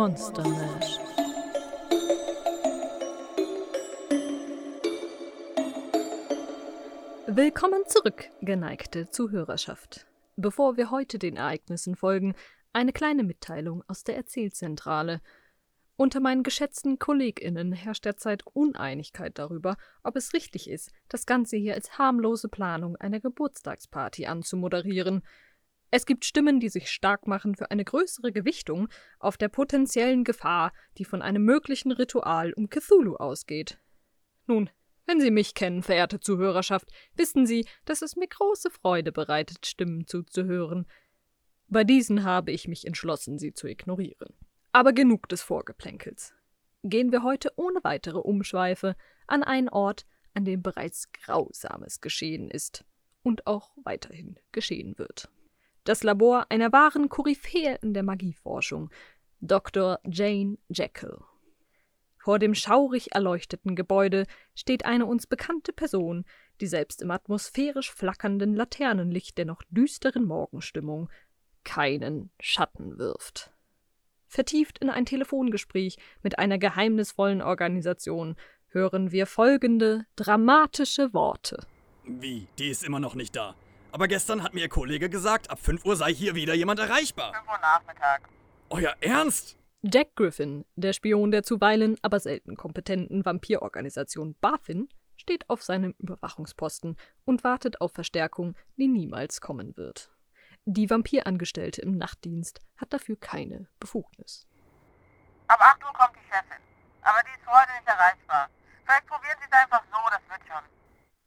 Monster Mash. Willkommen zurück, geneigte Zuhörerschaft. Bevor wir heute den Ereignissen folgen, eine kleine Mitteilung aus der Erzählzentrale. Unter meinen geschätzten KollegInnen herrscht derzeit Uneinigkeit darüber, ob es richtig ist, das Ganze hier als harmlose Planung einer Geburtstagsparty anzumoderieren. Es gibt Stimmen, die sich stark machen für eine größere Gewichtung auf der potenziellen Gefahr, die von einem möglichen Ritual um Cthulhu ausgeht. Nun, wenn Sie mich kennen, verehrte Zuhörerschaft, wissen Sie, dass es mir große Freude bereitet, Stimmen zuzuhören. Bei diesen habe ich mich entschlossen, sie zu ignorieren. Aber genug des Vorgeplänkels. Gehen wir heute ohne weitere Umschweife an einen Ort, an dem bereits Grausames geschehen ist und auch weiterhin geschehen wird das Labor einer wahren Koryphäe in der Magieforschung, Dr. Jane Jekyll. Vor dem schaurig erleuchteten Gebäude steht eine uns bekannte Person, die selbst im atmosphärisch flackernden Laternenlicht der noch düsteren Morgenstimmung keinen Schatten wirft. Vertieft in ein Telefongespräch mit einer geheimnisvollen Organisation hören wir folgende dramatische Worte. Wie? Die ist immer noch nicht da. Aber gestern hat mir Ihr Kollege gesagt, ab 5 Uhr sei hier wieder jemand erreichbar. 5 Uhr Nachmittag. Euer Ernst? Jack Griffin, der Spion der zuweilen aber selten kompetenten Vampirorganisation BaFin, steht auf seinem Überwachungsposten und wartet auf Verstärkung, die niemals kommen wird. Die Vampirangestellte im Nachtdienst hat dafür keine Befugnis. Ab 8 Uhr kommt die Chefin. Aber die ist heute nicht erreichbar. Vielleicht probieren Sie es einfach so, das wird schon.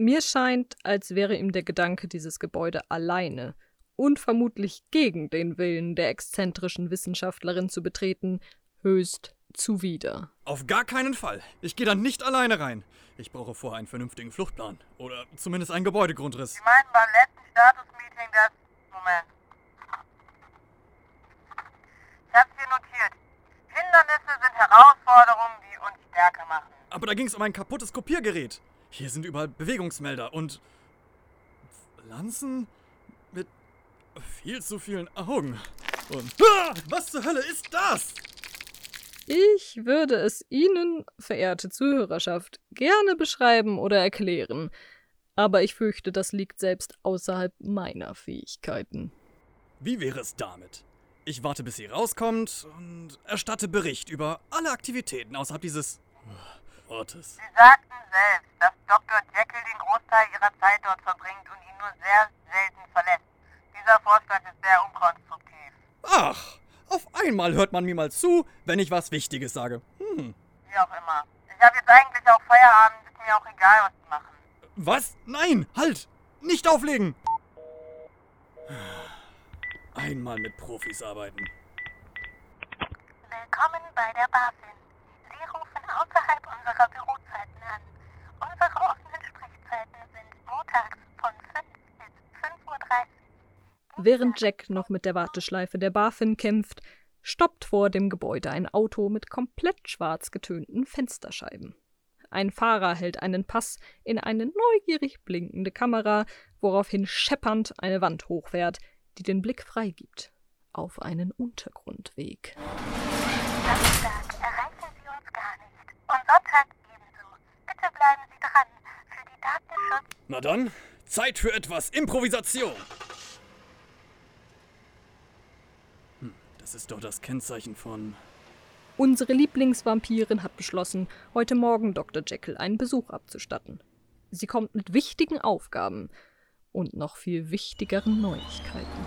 Mir scheint, als wäre ihm der Gedanke dieses Gebäude alleine und vermutlich gegen den Willen der exzentrischen Wissenschaftlerin zu betreten, höchst zuwider. Auf gar keinen Fall. Ich gehe da nicht alleine rein. Ich brauche vorher einen vernünftigen Fluchtplan. Oder zumindest einen Gebäudegrundriss. Sie meinten beim letzten Status-Meeting, dass. Moment. Ich hab's hier notiert. Hindernisse sind Herausforderungen, die uns stärker machen. Aber da ging es um ein kaputtes Kopiergerät. Hier sind überall Bewegungsmelder und Pflanzen mit viel zu vielen Augen. Und ah, was zur Hölle ist das? Ich würde es Ihnen, verehrte Zuhörerschaft, gerne beschreiben oder erklären, aber ich fürchte, das liegt selbst außerhalb meiner Fähigkeiten. Wie wäre es damit? Ich warte, bis sie rauskommt und erstatte Bericht über alle Aktivitäten außerhalb dieses Ortes. Sie sagten selbst, dass Dr. Jekyll den Großteil ihrer Zeit dort verbringt und ihn nur sehr selten verlässt. Dieser Vorschlag ist sehr unkonstruktiv. Ach, auf einmal hört man mir mal zu, wenn ich was Wichtiges sage. Hm. Wie auch immer. Ich habe jetzt eigentlich auch Feierabend, ist mir auch egal, was sie machen. Was? Nein, halt! Nicht auflegen! Einmal mit Profis arbeiten. Willkommen bei der BaFin. Außerhalb unserer Bürozeiten an. Unsere offenen Sprechzeiten sind montags von 5 bis 5.30 Uhr. Während Jack noch mit der Warteschleife der BaFin kämpft, stoppt vor dem Gebäude ein Auto mit komplett schwarz getönten Fensterscheiben. Ein Fahrer hält einen Pass in eine neugierig blinkende Kamera, woraufhin scheppernd eine Wand hochfährt, die den Blick freigibt auf einen Untergrundweg. Samstag erreichen Sie uns gar nicht. Und Sonntag ebenso. Bitte bleiben Sie dran. Für die Datenschutz. Na dann, Zeit für etwas Improvisation. Hm, das ist doch das Kennzeichen von. Unsere Lieblingsvampirin hat beschlossen, heute Morgen Dr. Jekyll einen Besuch abzustatten. Sie kommt mit wichtigen Aufgaben und noch viel wichtigeren Neuigkeiten.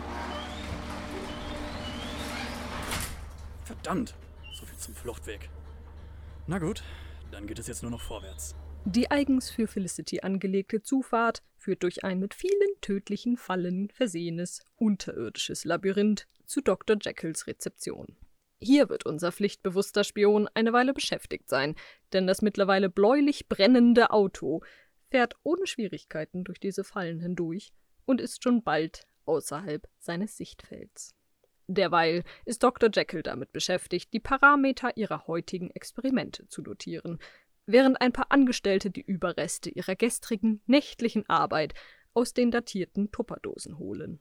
Verdammt, so viel zum Fluchtweg. Na gut, dann geht es jetzt nur noch vorwärts. Die eigens für Felicity angelegte Zufahrt führt durch ein mit vielen tödlichen Fallen versehenes unterirdisches Labyrinth zu Dr. Jekylls Rezeption. Hier wird unser pflichtbewusster Spion eine Weile beschäftigt sein, denn das mittlerweile bläulich brennende Auto fährt ohne Schwierigkeiten durch diese Fallen hindurch und ist schon bald außerhalb seines Sichtfelds. Derweil ist Dr. Jekyll damit beschäftigt, die Parameter ihrer heutigen Experimente zu notieren, während ein paar Angestellte die Überreste ihrer gestrigen nächtlichen Arbeit aus den datierten Tupperdosen holen.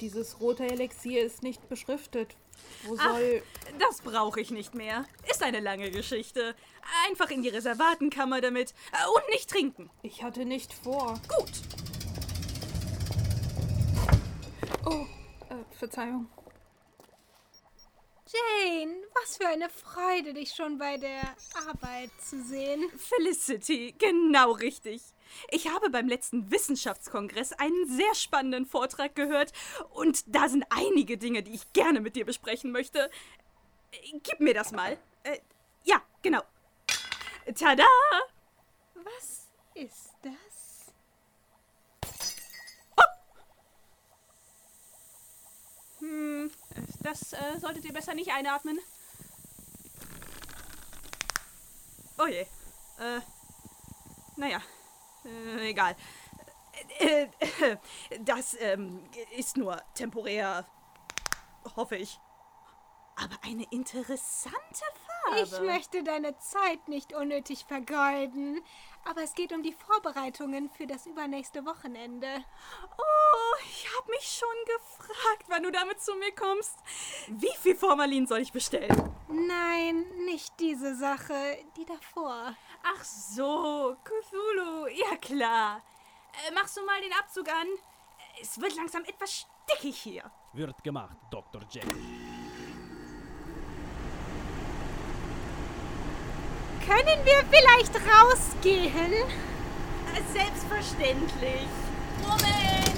Dieses rote Elixier ist nicht beschriftet. Wo soll. Das brauche ich nicht mehr. Ist eine lange Geschichte. Einfach in die Reservatenkammer damit. Äh, Und nicht trinken. Ich hatte nicht vor. Gut. Oh, äh, Verzeihung. Jane, was für eine Freude, dich schon bei der Arbeit zu sehen. Felicity, genau richtig. Ich habe beim letzten Wissenschaftskongress einen sehr spannenden Vortrag gehört und da sind einige Dinge, die ich gerne mit dir besprechen möchte. Gib mir das mal. Äh, ja, genau. Tada! Was ist das? Hm, das äh, solltet ihr besser nicht einatmen. Oh je. Äh, naja, äh, egal. Äh, äh, das ähm, ist nur temporär, hoffe ich. Aber eine interessante Farbe. Ich möchte deine Zeit nicht unnötig vergeuden, aber es geht um die Vorbereitungen für das übernächste Wochenende. Oh, ich habe mich schon gefragt, wann du damit zu mir kommst. Wie viel Formalin soll ich bestellen? Nein, nicht diese Sache, die davor. Ach so, Cthulhu, ja klar. Äh, machst du mal den Abzug an? Es wird langsam etwas stickig hier. Wird gemacht, Dr. Jekyll. Können wir vielleicht rausgehen? Selbstverständlich. Moment!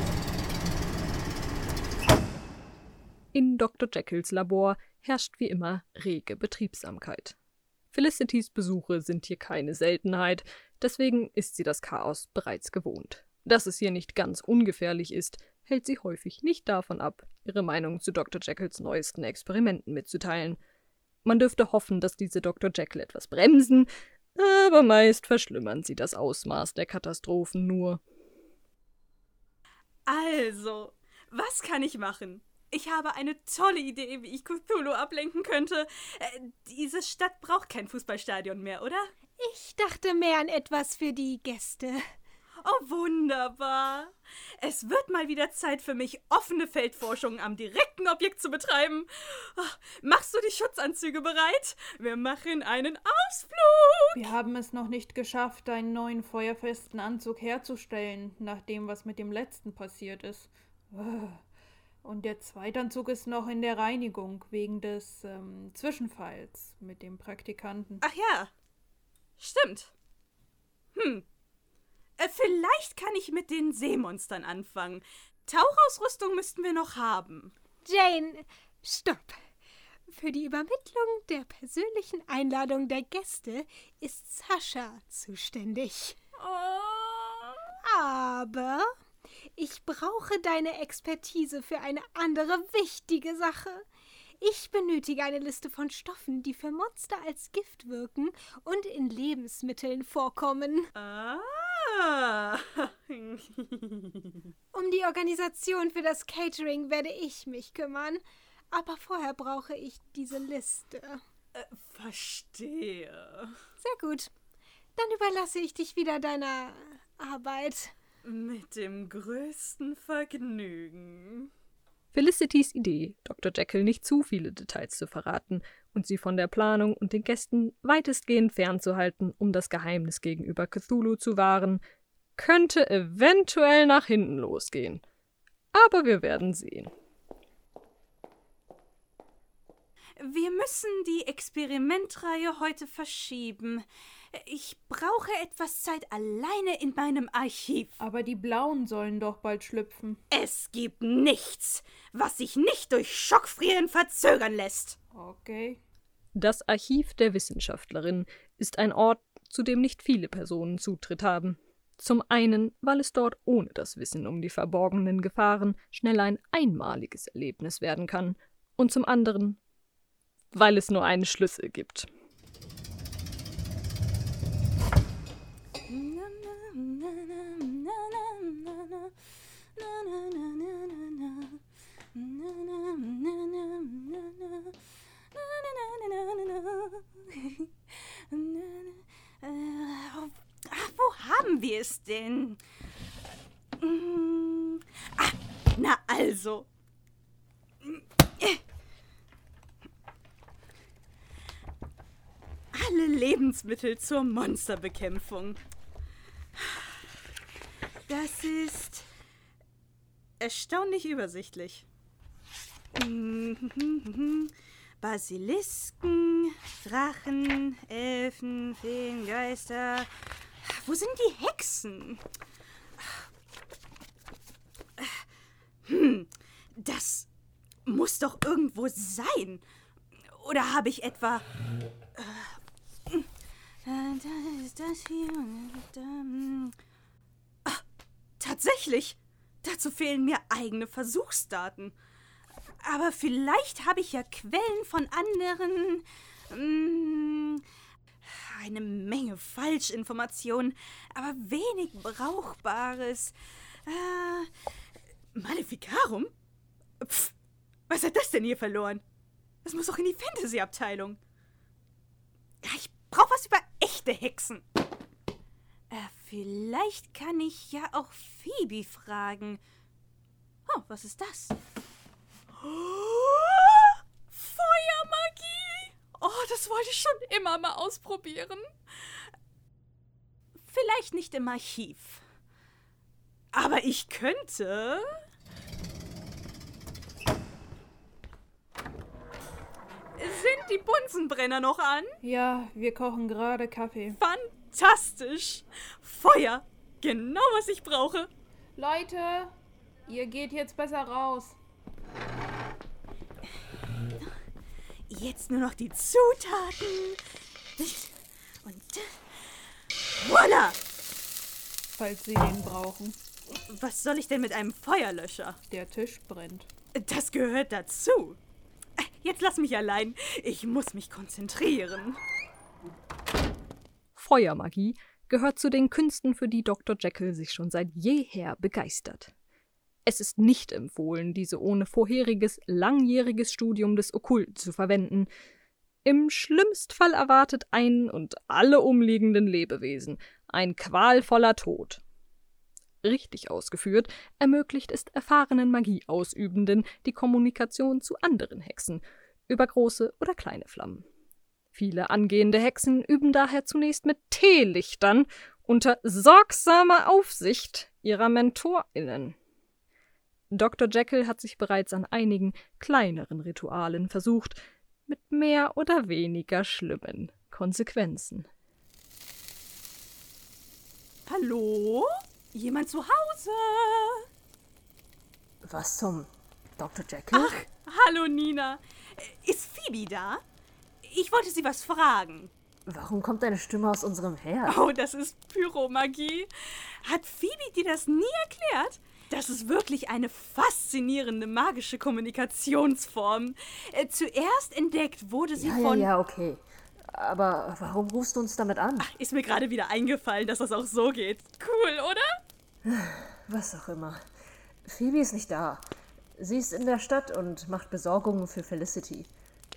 In Dr. Jekylls Labor herrscht wie immer rege Betriebsamkeit. Felicitys Besuche sind hier keine Seltenheit, deswegen ist sie das Chaos bereits gewohnt. Dass es hier nicht ganz ungefährlich ist, hält sie häufig nicht davon ab, ihre Meinung zu Dr. Jekylls neuesten Experimenten mitzuteilen. Man dürfte hoffen, dass diese Dr. Jekyll etwas bremsen, aber meist verschlimmern sie das Ausmaß der Katastrophen nur. Also, was kann ich machen? Ich habe eine tolle Idee, wie ich Cthulhu ablenken könnte. Äh, diese Stadt braucht kein Fußballstadion mehr, oder? Ich dachte mehr an etwas für die Gäste. Oh, wunderbar. Es wird mal wieder Zeit für mich, offene Feldforschung am direkten Objekt zu betreiben. Ach, Machst du die Schutzanzüge bereit? Wir machen einen Ausflug. Wir haben es noch nicht geschafft, einen neuen feuerfesten Anzug herzustellen, nach dem, was mit dem letzten passiert ist. Und der Zweitanzug ist noch in der Reinigung wegen des ähm, Zwischenfalls mit dem Praktikanten. Ach ja. Stimmt. Hm. Äh, vielleicht kann ich mit den Seemonstern anfangen. Tauchausrüstung müssten wir noch haben. Jane, stopp. Für die Übermittlung der persönlichen Einladung der Gäste ist Sascha zuständig. Oh. Aber ich brauche deine Expertise für eine andere wichtige Sache. Ich benötige eine Liste von Stoffen, die für Monster als Gift wirken und in Lebensmitteln vorkommen. Ah. Um die Organisation für das Catering werde ich mich kümmern. Aber vorher brauche ich diese Liste. Äh, Verstehe. Sehr gut. Dann überlasse ich dich wieder deiner Arbeit. Mit dem größten Vergnügen. Felicitys Idee, Dr. Jekyll nicht zu viele Details zu verraten und sie von der Planung und den Gästen weitestgehend fernzuhalten, um das Geheimnis gegenüber Cthulhu zu wahren, könnte eventuell nach hinten losgehen. Aber wir werden sehen. Wir müssen die Experimentreihe heute verschieben. Ich brauche etwas Zeit alleine in meinem Archiv. Aber die Blauen sollen doch bald schlüpfen. Es gibt nichts, was sich nicht durch Schockfrieren verzögern lässt. Okay. Das Archiv der Wissenschaftlerin ist ein Ort, zu dem nicht viele Personen Zutritt haben. Zum einen, weil es dort ohne das Wissen um die verborgenen Gefahren schnell ein einmaliges Erlebnis werden kann, und zum anderen, weil es nur einen Schlüssel gibt. haben wir es denn? Mm. Ah, na also. Alle Lebensmittel zur Monsterbekämpfung. Das ist erstaunlich übersichtlich. Mm. Basilisken, Drachen, Elfen, Feen, Geister, wo sind die Hexen? Hm, das muss doch irgendwo sein. Oder habe ich etwa. Äh, ist das hier? Ach, tatsächlich. Dazu fehlen mir eigene Versuchsdaten. Aber vielleicht habe ich ja Quellen von anderen. Mh, eine Menge Falschinformationen, aber wenig Brauchbares. Äh, Maleficarum? Pff, was hat das denn hier verloren? Das muss doch in die Fantasy-Abteilung. Ich brauche was über echte Hexen. Äh, vielleicht kann ich ja auch Phoebe fragen. Oh, was ist das? Oh! Oh, das wollte ich schon immer mal ausprobieren. Vielleicht nicht im Archiv. Aber ich könnte. Sind die Bunsenbrenner noch an? Ja, wir kochen gerade Kaffee. Fantastisch! Feuer! Genau, was ich brauche. Leute, ihr geht jetzt besser raus. Jetzt nur noch die Zutaten. Und voila! Falls Sie den brauchen. Was soll ich denn mit einem Feuerlöscher? Der Tisch brennt. Das gehört dazu. Jetzt lass mich allein. Ich muss mich konzentrieren. Feuermagie gehört zu den Künsten, für die Dr. Jekyll sich schon seit jeher begeistert. Es ist nicht empfohlen, diese ohne vorheriges langjähriges Studium des Okkulten zu verwenden. Im schlimmsten Fall erwartet einen und alle umliegenden Lebewesen ein qualvoller Tod. Richtig ausgeführt ermöglicht es erfahrenen Magieausübenden die Kommunikation zu anderen Hexen über große oder kleine Flammen. Viele angehende Hexen üben daher zunächst mit Teelichtern unter sorgsamer Aufsicht ihrer MentorInnen. Dr. Jekyll hat sich bereits an einigen kleineren Ritualen versucht, mit mehr oder weniger schlimmen Konsequenzen. Hallo? Jemand zu Hause? Was zum Dr. Jekyll? Ach, hallo Nina. Ist Phoebe da? Ich wollte sie was fragen. Warum kommt deine Stimme aus unserem Herd? Oh, das ist Pyromagie. Hat Phoebe dir das nie erklärt? Das ist wirklich eine faszinierende magische Kommunikationsform. Äh, zuerst entdeckt wurde sie ja, von. Ja, ja, okay. Aber warum rufst du uns damit an? Ach, ist mir gerade wieder eingefallen, dass das auch so geht. Cool, oder? Was auch immer. Phoebe ist nicht da. Sie ist in der Stadt und macht Besorgungen für Felicity.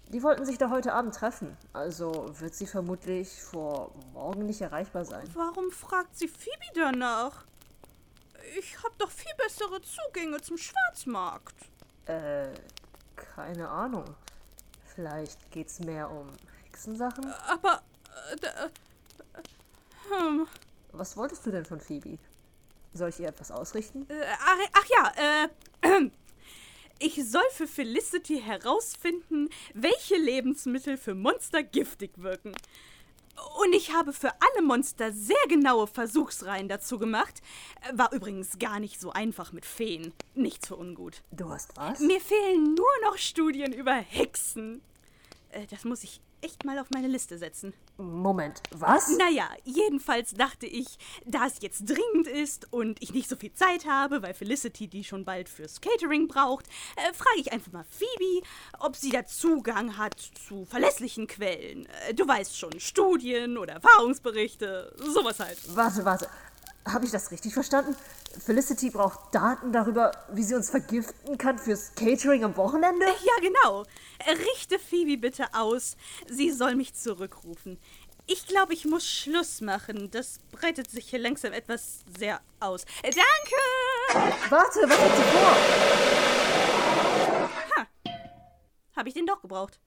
Die wollten sich da heute Abend treffen, also wird sie vermutlich vor morgen nicht erreichbar sein. Warum fragt sie Phoebe danach? Ich hab doch viel bessere Zugänge zum Schwarzmarkt. Äh, keine Ahnung. Vielleicht geht's mehr um Hexensachen? Aber. Äh, äh, hm. Was wolltest du denn von Phoebe? Soll ich ihr etwas ausrichten? Äh, ach, ach ja, äh. Ich soll für Felicity herausfinden, welche Lebensmittel für Monster giftig wirken. Und ich habe für alle Monster sehr genaue Versuchsreihen dazu gemacht. War übrigens gar nicht so einfach mit Feen. Nichts für ungut. Du hast was? Mir fehlen nur noch Studien über Hexen. Äh, das muss ich echt mal auf meine Liste setzen. Moment, was? Naja, jedenfalls dachte ich, da es jetzt dringend ist und ich nicht so viel Zeit habe, weil Felicity die schon bald fürs Catering braucht, äh, frage ich einfach mal Phoebe, ob sie da Zugang hat zu verlässlichen Quellen. Äh, du weißt schon, Studien oder Erfahrungsberichte, sowas halt. Warte, warte. Habe ich das richtig verstanden? Felicity braucht Daten darüber, wie sie uns vergiften kann fürs Catering am Wochenende? Ja, genau. Richte Phoebe bitte aus. Sie soll mich zurückrufen. Ich glaube, ich muss Schluss machen. Das breitet sich hier langsam etwas sehr aus. Danke! Warte, was hat sie vor? Ha. Habe ich den doch gebraucht.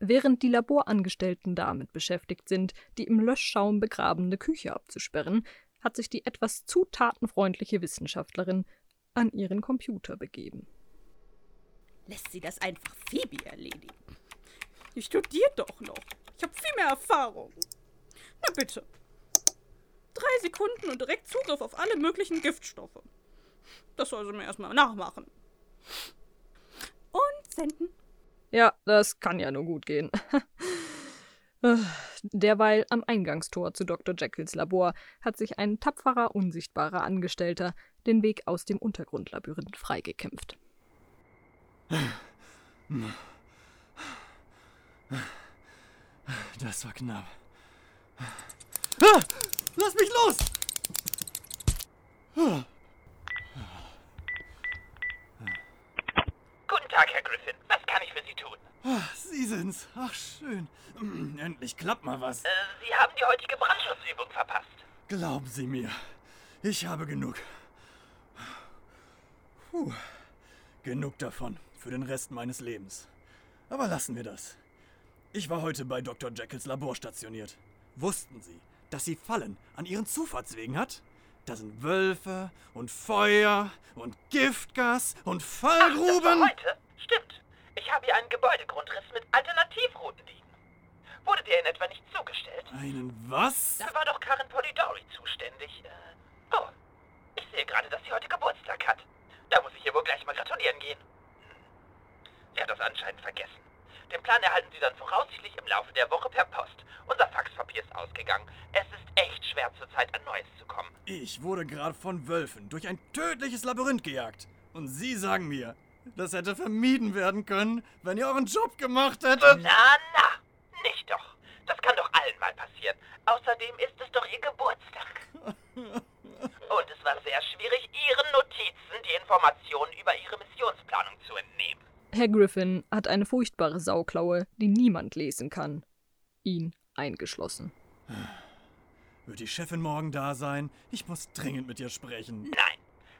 Während die Laborangestellten damit beschäftigt sind, die im Löschschaum begrabene Küche abzusperren, hat sich die etwas zu tatenfreundliche Wissenschaftlerin an ihren Computer begeben. Lässt sie das einfach Phoebe erledigen. Die studiert doch noch. Ich habe viel mehr Erfahrung. Na bitte. Drei Sekunden und direkt Zugriff auf alle möglichen Giftstoffe. Das soll sie mir erstmal nachmachen. Und senden. Ja, das kann ja nur gut gehen. Derweil am Eingangstor zu Dr. Jekylls Labor hat sich ein tapferer, unsichtbarer Angestellter den Weg aus dem Untergrundlabyrinth freigekämpft. Das war knapp. Ah, lass mich los! Ah. Tag, Herr Griffin. Was kann ich für Sie tun? Ah, Sie sind's. Ach, schön. Endlich klappt mal was. Äh, Sie haben die heutige Brandschutzübung verpasst. Glauben Sie mir, ich habe genug. Puh. Genug davon für den Rest meines Lebens. Aber lassen wir das. Ich war heute bei Dr. Jekylls Labor stationiert. Wussten Sie, dass sie Fallen an ihren Zufahrtswegen hat? Da sind Wölfe und Feuer und Giftgas und Fallgruben. Ach, das war heute? Stimmt. Ich habe hier einen Gebäudegrundriss mit Alternativrouten liegen. Wurde dir in etwa nicht zugestellt? Einen was? Da war doch Karen Polidori zuständig. Äh, oh, ich sehe gerade, dass sie heute Geburtstag hat. Da muss ich ihr wohl gleich mal gratulieren gehen. Sie hat das anscheinend vergessen. Den Plan erhalten Sie dann voraussichtlich im Laufe der Woche per Post. Unser Faxpapier ist ausgegangen. Es ist echt schwer zurzeit an Neues zu kommen. Ich wurde gerade von Wölfen durch ein tödliches Labyrinth gejagt. Und Sie sagen mir, das hätte vermieden werden können, wenn ihr euren Job gemacht hättet. Na, na, nicht doch. Das kann doch allen mal passieren. Außerdem ist es doch Ihr Geburtstag. Und es war sehr schwierig, Ihren Notizen die Informationen über Ihre Missionsplanung zu entnehmen. Herr Griffin hat eine furchtbare Sauklaue, die niemand lesen kann. Ihn eingeschlossen. Wird die Chefin morgen da sein? Ich muss dringend mit ihr sprechen. Nein,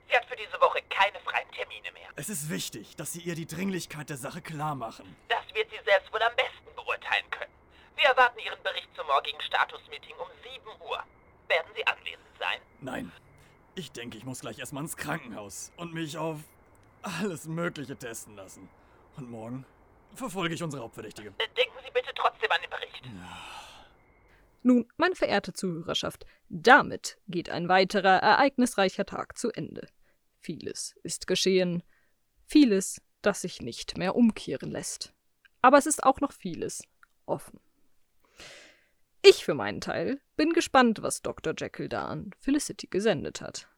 sie hat für diese Woche keine freien Termine mehr. Es ist wichtig, dass Sie ihr die Dringlichkeit der Sache klar machen. Das wird sie selbst wohl am besten beurteilen können. Wir erwarten Ihren Bericht zum morgigen Statusmeeting um 7 Uhr. Werden Sie anwesend sein? Nein. Ich denke, ich muss gleich erstmal ins Krankenhaus und mich auf alles Mögliche testen lassen. Und morgen verfolge ich unsere Hauptverdächtige. Äh, Denken Sie bitte trotzdem an den Bericht. Nun, meine verehrte Zuhörerschaft, damit geht ein weiterer ereignisreicher Tag zu Ende. Vieles ist geschehen, vieles, das sich nicht mehr umkehren lässt. Aber es ist auch noch vieles offen. Ich für meinen Teil bin gespannt, was Dr. Jekyll da an Felicity gesendet hat.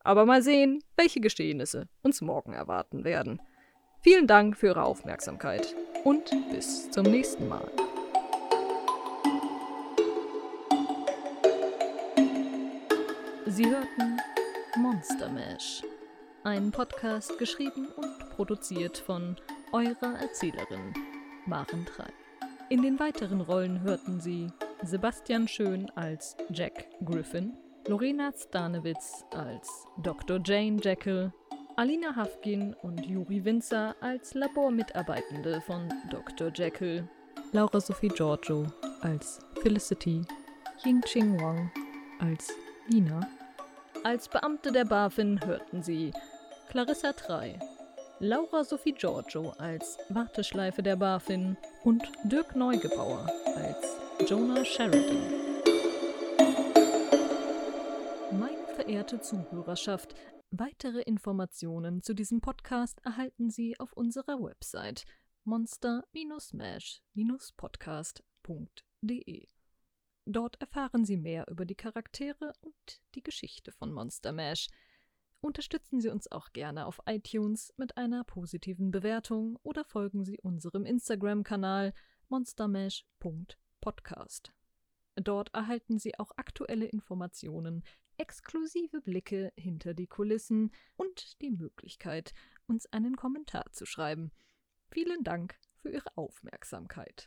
Aber mal sehen, welche Geschehnisse uns morgen erwarten werden. Vielen Dank für Ihre Aufmerksamkeit und bis zum nächsten Mal. Sie hörten Monster Mash, ein Podcast geschrieben und produziert von eurer Erzählerin Maren Trei. In den weiteren Rollen hörten Sie Sebastian Schön als Jack Griffin, Lorena Stanewitz als Dr. Jane Jekyll, Alina Hafkin und Juri Winzer als Labormitarbeitende von Dr. Jekyll, Laura Sophie Giorgio als Felicity, Ying Ching Wang als Lina. Als Beamte der BaFin hörten Sie Clarissa Trey, Laura Sophie Giorgio als Warteschleife der BaFin und Dirk Neugebauer als Jonah Sheridan. Meine verehrte Zuhörerschaft, weitere Informationen zu diesem Podcast erhalten Sie auf unserer Website monster-mash-podcast.de. Dort erfahren Sie mehr über die Charaktere und die Geschichte von Monster Mash. Unterstützen Sie uns auch gerne auf iTunes mit einer positiven Bewertung oder folgen Sie unserem Instagram-Kanal monstermash.podcast. Dort erhalten Sie auch aktuelle Informationen, exklusive Blicke hinter die Kulissen und die Möglichkeit, uns einen Kommentar zu schreiben. Vielen Dank für Ihre Aufmerksamkeit.